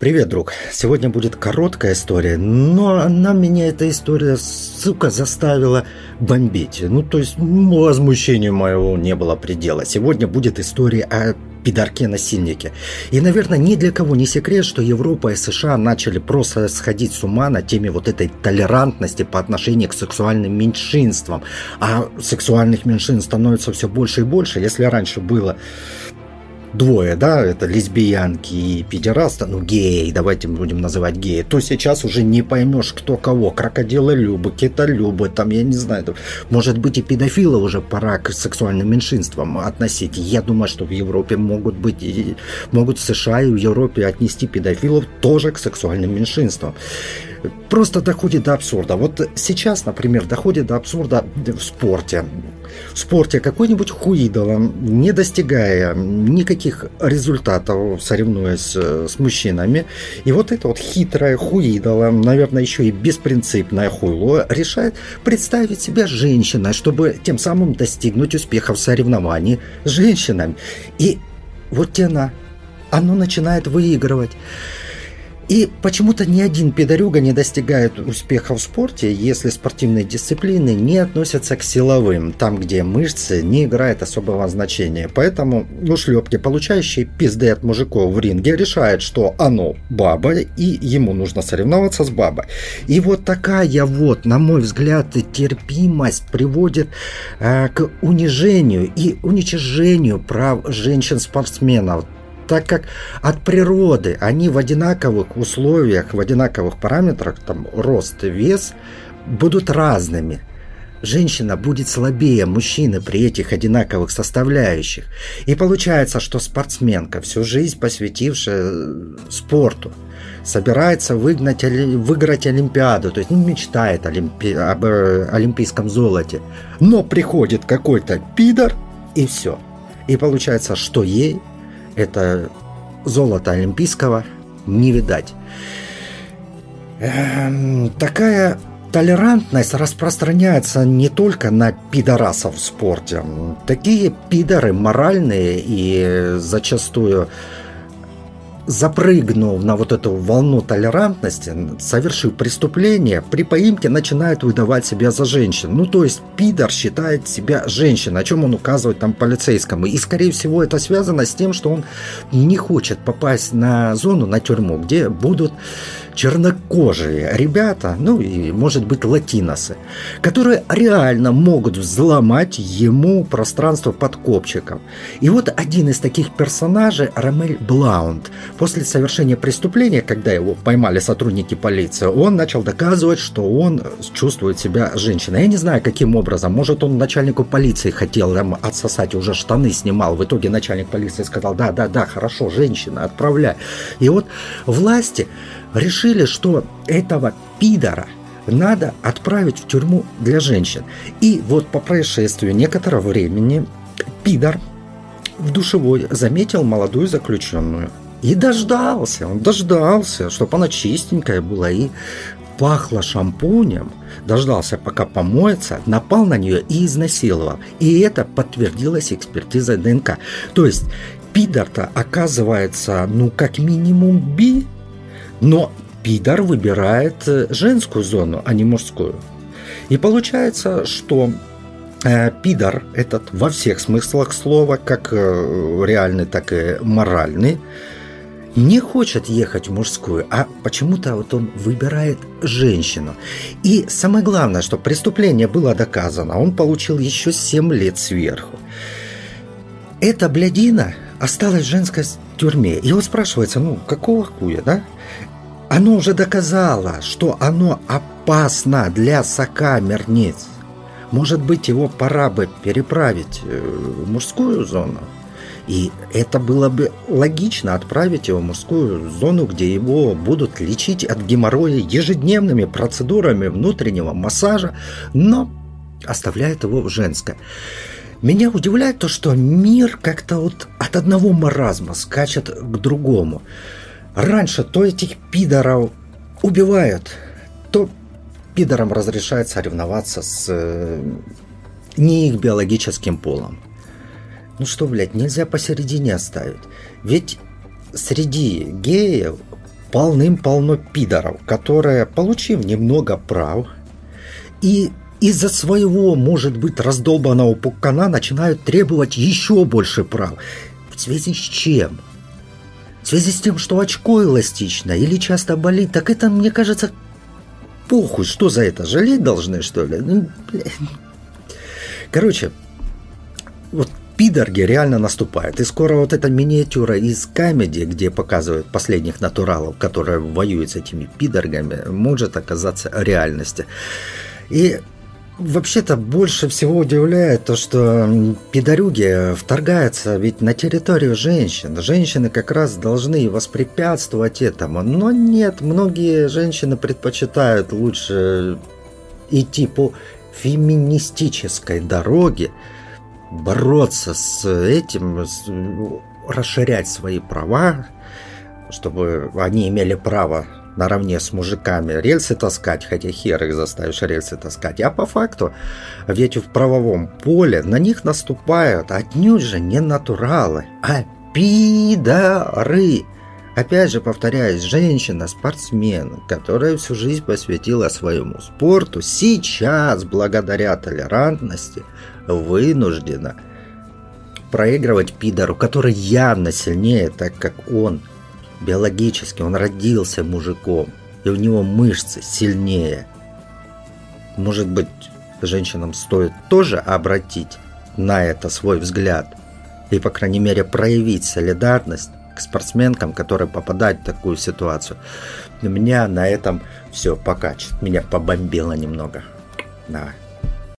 Привет, друг. Сегодня будет короткая история, но она меня, эта история, сука, заставила бомбить. Ну, то есть, возмущению моего не было предела. Сегодня будет история о пидорке-насильнике. И, наверное, ни для кого не секрет, что Европа и США начали просто сходить с ума на теме вот этой толерантности по отношению к сексуальным меньшинствам. А сексуальных меньшинств становится все больше и больше. Если раньше было двое, да, это лесбиянки и педераста, ну, геи, давайте будем называть геи, то сейчас уже не поймешь, кто кого. Крокодилы Любы, Любы, там, я не знаю, может быть, и педофилы уже пора к сексуальным меньшинствам относить. Я думаю, что в Европе могут быть, и, могут в США и в Европе отнести педофилов тоже к сексуальным меньшинствам просто доходит до абсурда. Вот сейчас, например, доходит до абсурда в спорте. В спорте какой-нибудь хуидол, не достигая никаких результатов, соревнуясь э, с мужчинами, и вот это вот хитрая хуидола, наверное, еще и беспринципная хуйло, решает представить себя женщиной, чтобы тем самым достигнуть успеха в соревновании с женщинами. И вот она, оно начинает выигрывать. И почему-то ни один пидорюга не достигает успеха в спорте, если спортивные дисциплины не относятся к силовым, там, где мышцы не играют особого значения. Поэтому ушлепки, получающие пизды от мужиков в ринге, решают, что оно баба, и ему нужно соревноваться с бабой. И вот такая вот, на мой взгляд, терпимость приводит э, к унижению и уничижению прав женщин-спортсменов так как от природы они в одинаковых условиях, в одинаковых параметрах, там рост вес, будут разными. Женщина будет слабее мужчины при этих одинаковых составляющих. И получается, что спортсменка, всю жизнь посвятившая э, спорту, собирается выгнать, выиграть Олимпиаду, то есть ну, мечтает олимпи, об э, олимпийском золоте. Но приходит какой-то пидор, и все. И получается, что ей это золото олимпийского не видать. Эм, такая толерантность распространяется не только на пидорасов в спорте. Такие пидоры моральные и зачастую запрыгнув на вот эту волну толерантности, совершив преступление, при поимке начинают выдавать себя за женщин. Ну, то есть пидор считает себя женщиной, о чем он указывает там полицейскому. И, скорее всего, это связано с тем, что он не хочет попасть на зону, на тюрьму, где будут чернокожие ребята, ну и, может быть, латиносы, которые реально могут взломать ему пространство под копчиком. И вот один из таких персонажей, Рамель Блаунд, после совершения преступления, когда его поймали сотрудники полиции, он начал доказывать, что он чувствует себя женщиной. Я не знаю, каким образом. Может, он начальнику полиции хотел там отсосать, уже штаны снимал. В итоге начальник полиции сказал, да, да, да, хорошо, женщина, отправляй. И вот власти решили, что этого пидора надо отправить в тюрьму для женщин. И вот по происшествию некоторого времени пидор в душевой заметил молодую заключенную. И дождался, он дождался, чтобы она чистенькая была и пахла шампунем, дождался, пока помоется, напал на нее и изнасиловал. И это подтвердилось экспертизой ДНК. То есть пидор-то оказывается, ну, как минимум би, но пидор выбирает э, женскую зону, а не мужскую. И получается, что э, пидор этот во всех смыслах слова, как э, реальный, так и моральный, не хочет ехать в мужскую, а почему-то вот он выбирает женщину. И самое главное, что преступление было доказано, он получил еще 7 лет сверху. Эта блядина осталась в женской тюрьме. Вот спрашивается, ну, какого хуя, да? Оно уже доказало, что оно опасно для сокамерниц. Может быть, его пора бы переправить э, в мужскую зону? И это было бы логично отправить его в мужскую зону, где его будут лечить от геморроя ежедневными процедурами внутреннего массажа, но оставляет его в женское. Меня удивляет то, что мир как-то вот от одного маразма скачет к другому. Раньше то этих пидоров убивают, то пидорам разрешают соревноваться с э, не их биологическим полом. Ну что, блядь, нельзя посередине оставить. Ведь среди геев полным-полно пидоров, которые, получив немного прав, и из-за своего, может быть, раздолбанного пукана начинают требовать еще больше прав. В связи с чем? Связи с тем, что очко эластично или часто болит, так это, мне кажется, похуй, что за это, жалеть должны, что ли? Ну, Короче, вот пидорги реально наступают. И скоро вот эта миниатюра из камеди, где показывают последних натуралов, которые воюют с этими пидоргами, может оказаться реальностью. И Вообще-то больше всего удивляет то, что пидорюги вторгаются ведь на территорию женщин. Женщины как раз должны воспрепятствовать этому. Но нет, многие женщины предпочитают лучше идти по феминистической дороге, бороться с этим, расширять свои права, чтобы они имели право наравне с мужиками рельсы таскать, хотя хер их заставишь рельсы таскать. А по факту, ведь в правовом поле на них наступают отнюдь же не натуралы, а пидоры. Опять же, повторяюсь, женщина-спортсмен, которая всю жизнь посвятила своему спорту, сейчас, благодаря толерантности, вынуждена проигрывать пидору, который явно сильнее, так как он Биологически он родился мужиком, и у него мышцы сильнее. Может быть, женщинам стоит тоже обратить на это свой взгляд и, по крайней мере, проявить солидарность к спортсменкам, которые попадают в такую ситуацию. Меня на этом все покачет. Меня побомбило немного. Давай.